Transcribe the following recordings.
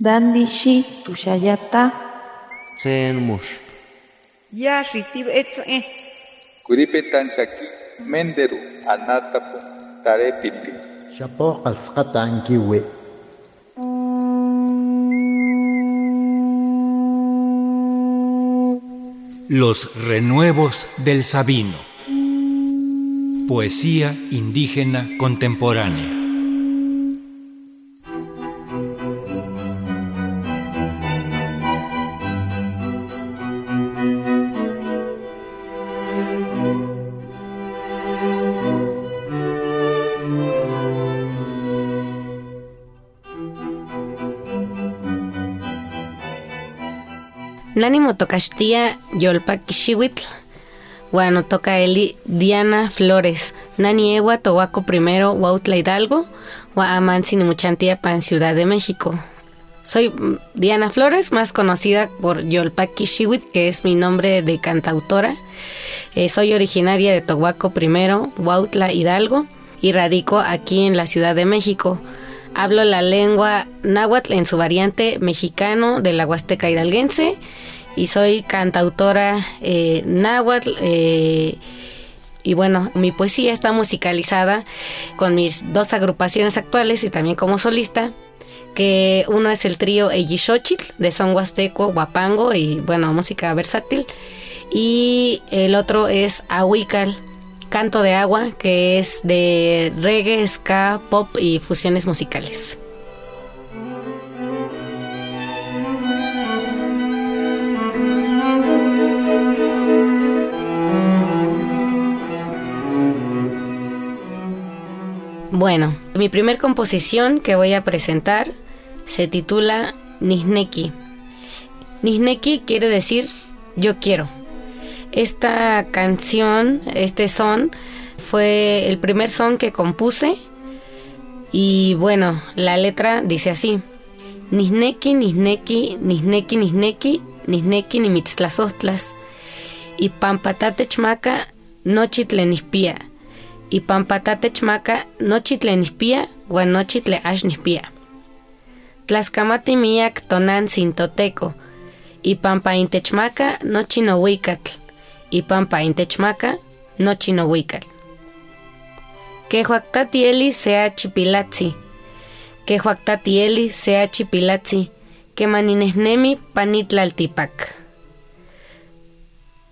Dandishi tushayata. Tsen mush. Ya shitib etze. Kuripetan shaki menderu anatapu tarepiti. Shapo ankiwe. Los renuevos del Sabino. Poesía indígena contemporánea. Nani motokashtia yolpa kishiwitl. Bueno, toca Eli Diana Flores. Nani Ewa Tohuaco primero, Huautla Hidalgo, Huamansi Muchantia Pan Ciudad de México. Soy mm, Diana Flores, más conocida por Yolpaki Shiwit, que es mi nombre de cantautora. Eh, soy originaria de Tohuaco primero, Huautla Hidalgo, y radico aquí en la Ciudad de México. Hablo la lengua náhuatl en su variante mexicano de la Huasteca hidalguense y soy cantautora eh, náhuatl. Eh, y bueno, mi poesía está musicalizada con mis dos agrupaciones actuales y también como solista, que uno es el trío Xochitl de son huasteco, guapango y bueno, música versátil. Y el otro es Ahuical, canto de agua, que es de reggae, ska, pop y fusiones musicales. Bueno, mi primer composición que voy a presentar se titula Nisneki. Nisneki quiere decir yo quiero. Esta canción, este son, fue el primer son que compuse y bueno, la letra dice así. Nisneki, nisneki, nisneki, nisneki, nisneki ni mitztlazostlas. Y pampatate chmaca, no chitlenispía y pampatate chmaca nochitle nispia, guanochitle ash nispia. Tlaskamati miak tonan sintoteco, y pampa intechmaca nochi no huicatl, y pampa intechmaca no huicatl. Que sea chipilatzi, que eli sea chipilatzi, que maninesnemi panitlaltipac.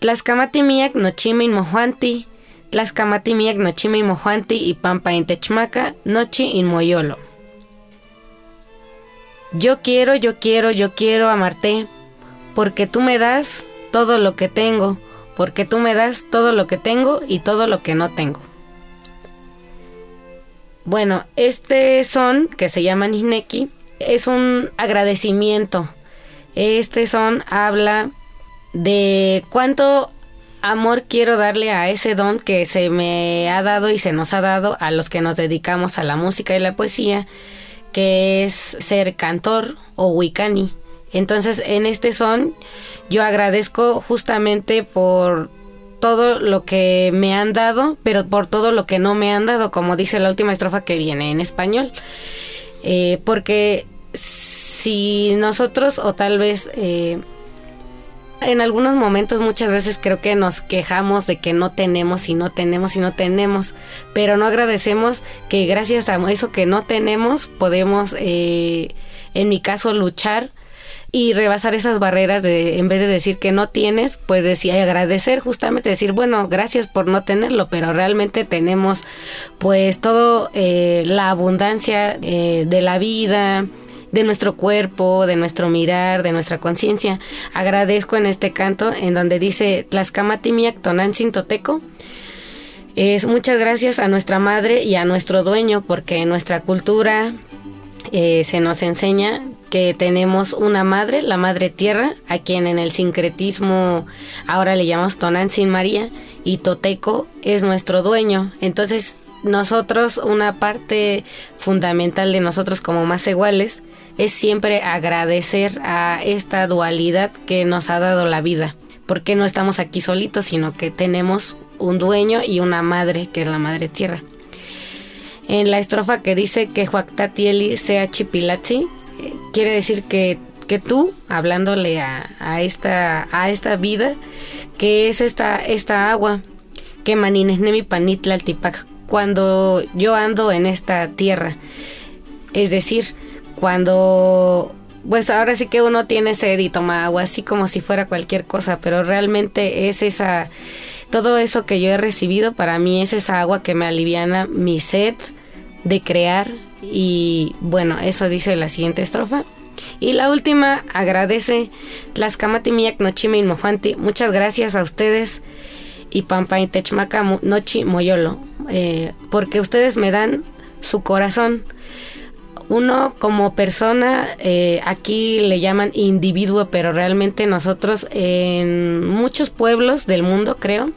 Tlaskamati miak nochime inmojuanti, Tlaskamati miak nochimi mojuanti y pampa en techmaca, nochi in moyolo. Yo quiero, yo quiero, yo quiero amarte, porque tú me das todo lo que tengo, porque tú me das todo lo que tengo y todo lo que no tengo. Bueno, este son, que se llama Nisneki, es un agradecimiento. Este son habla de cuánto amor quiero darle a ese don que se me ha dado y se nos ha dado a los que nos dedicamos a la música y la poesía, que es ser cantor o wicani. Entonces, en este son, yo agradezco justamente por todo lo que me han dado, pero por todo lo que no me han dado, como dice la última estrofa que viene en español. Eh, porque si nosotros, o tal vez eh, en algunos momentos muchas veces creo que nos quejamos de que no tenemos y no tenemos y no tenemos, pero no agradecemos que gracias a eso que no tenemos podemos, eh, en mi caso, luchar y rebasar esas barreras de en vez de decir que no tienes, pues decir agradecer justamente decir bueno gracias por no tenerlo, pero realmente tenemos pues todo eh, la abundancia eh, de la vida, de nuestro cuerpo, de nuestro mirar, de nuestra conciencia. Agradezco en este canto en donde dice Tlascamatimiac. Es muchas gracias a nuestra madre y a nuestro dueño porque en nuestra cultura eh, se nos enseña que tenemos una madre, la madre tierra, a quien en el sincretismo ahora le llamamos Tonantzin María y Toteco es nuestro dueño. Entonces nosotros, una parte fundamental de nosotros como más iguales, es siempre agradecer a esta dualidad que nos ha dado la vida, porque no estamos aquí solitos, sino que tenemos un dueño y una madre, que es la madre tierra. En la estrofa que dice que Huactatieli sea chipilachi, quiere decir que, que tú, hablándole a, a, esta, a esta vida, que es esta, esta agua, que nemi panitla tipac, cuando yo ando en esta tierra. Es decir, cuando pues ahora sí que uno tiene sed y toma agua así como si fuera cualquier cosa, pero realmente es esa todo eso que yo he recibido para mí es esa agua que me aliviana mi sed de crear y bueno, eso dice la siguiente estrofa. Y la última agradece Tlaxcamati Miyak Nochime Inmofanti. Muchas gracias a ustedes y Pampa Techmaca Nochi Moyolo, eh, porque ustedes me dan su corazón uno como persona, eh, aquí le llaman individuo, pero realmente nosotros en muchos pueblos del mundo, creo,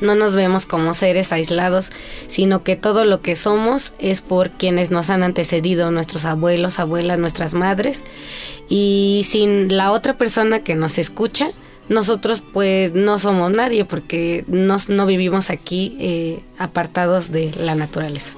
no nos vemos como seres aislados, sino que todo lo que somos es por quienes nos han antecedido, nuestros abuelos, abuelas, nuestras madres, y sin la otra persona que nos escucha, nosotros pues no somos nadie porque no, no vivimos aquí eh, apartados de la naturaleza.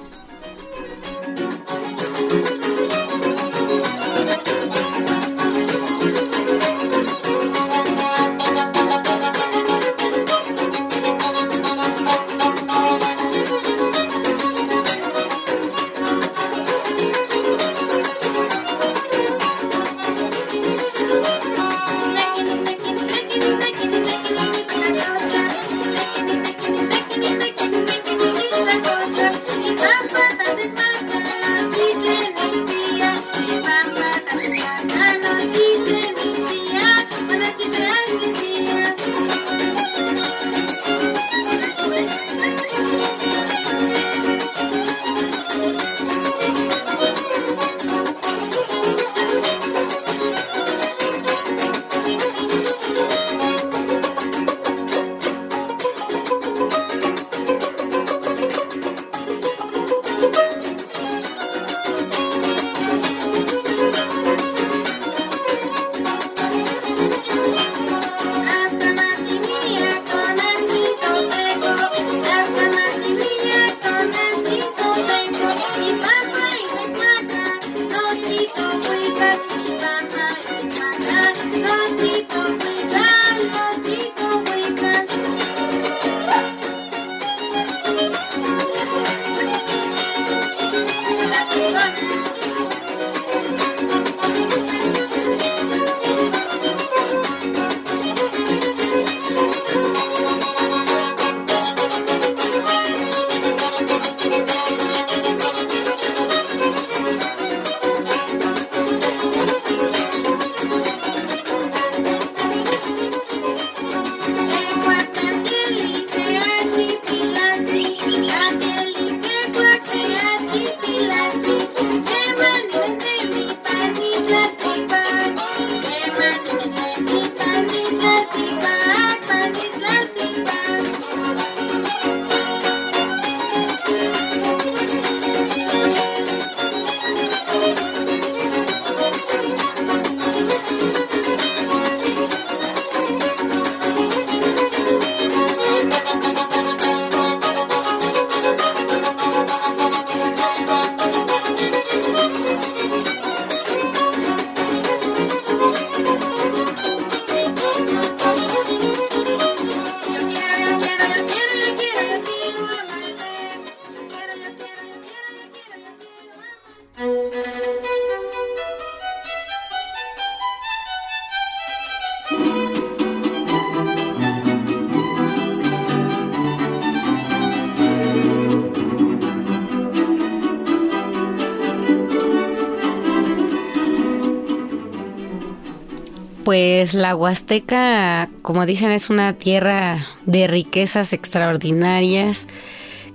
Pues la Huasteca, como dicen, es una tierra de riquezas extraordinarias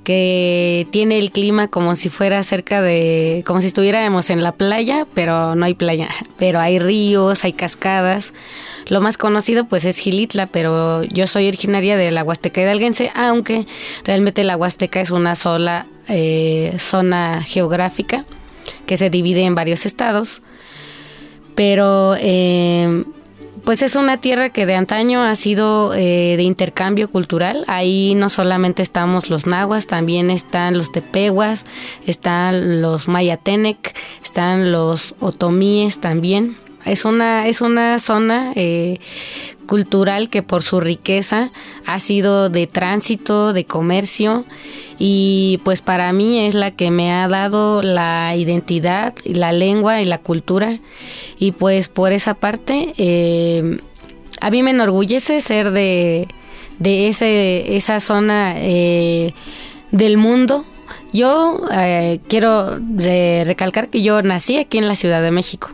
que tiene el clima como si fuera cerca de, como si estuviéramos en la playa, pero no hay playa, pero hay ríos, hay cascadas. Lo más conocido pues es Gilitla, pero yo soy originaria de la Huasteca hidalguense, aunque realmente la Huasteca es una sola eh, zona geográfica que se divide en varios estados. Pero eh, pues es una tierra que de antaño ha sido eh, de intercambio cultural. Ahí no solamente estamos los nahuas, también están los tepehuas, están los mayatenec, están los otomíes también. Es una, es una zona eh, cultural que por su riqueza ha sido de tránsito, de comercio y pues para mí es la que me ha dado la identidad, la lengua y la cultura y pues por esa parte eh, a mí me enorgullece ser de, de ese, esa zona eh, del mundo. Yo quiero recalcar que yo nací aquí en la Ciudad de México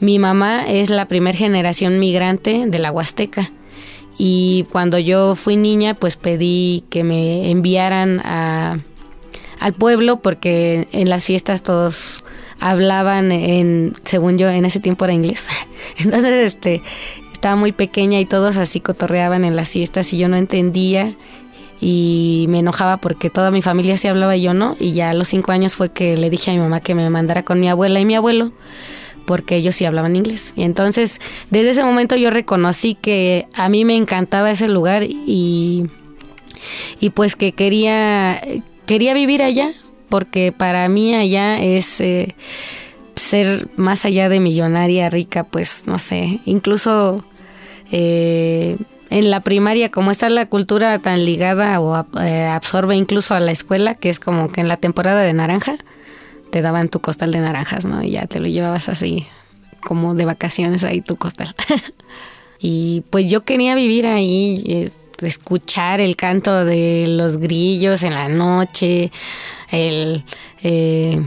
mi mamá es la primera generación migrante de la Huasteca y cuando yo fui niña pues pedí que me enviaran a, al pueblo porque en las fiestas todos hablaban en, según yo, en ese tiempo era inglés. Entonces, este, estaba muy pequeña y todos así cotorreaban en las fiestas y yo no entendía y me enojaba porque toda mi familia sí hablaba y yo no. Y ya a los cinco años fue que le dije a mi mamá que me mandara con mi abuela y mi abuelo porque ellos sí hablaban inglés. Y entonces, desde ese momento yo reconocí que a mí me encantaba ese lugar y, y pues que quería, quería vivir allá, porque para mí allá es eh, ser más allá de millonaria, rica, pues no sé, incluso... Eh, en la primaria, como está la cultura tan ligada o eh, absorbe incluso a la escuela, que es como que en la temporada de naranja, te daban tu costal de naranjas, ¿no? Y ya te lo llevabas así, como de vacaciones ahí tu costal. y pues yo quería vivir ahí, eh, escuchar el canto de los grillos en la noche, el... Eh,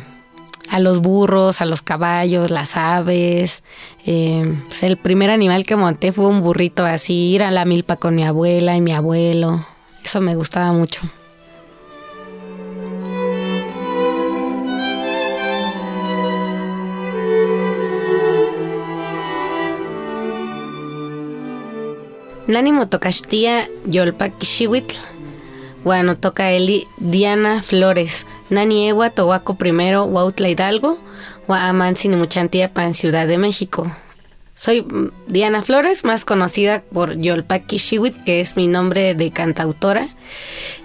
a los burros, a los caballos, las aves. Eh, pues el primer animal que monté fue un burrito así, ir a la milpa con mi abuela y mi abuelo. Eso me gustaba mucho. Nani motocashtía yolpaquixihuitl. Bueno, toca Eli Diana Flores. Nani Ewa Tohuaco primero, Huautla Hidalgo. Amansi Muchantía Pan Ciudad de México. Soy mm, Diana Flores, más conocida por Yolpaki Shiwit, que es mi nombre de cantautora.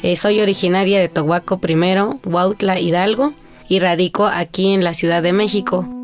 Eh, soy originaria de Tohuaco primero, Huautla Hidalgo, y radico aquí en la Ciudad de México.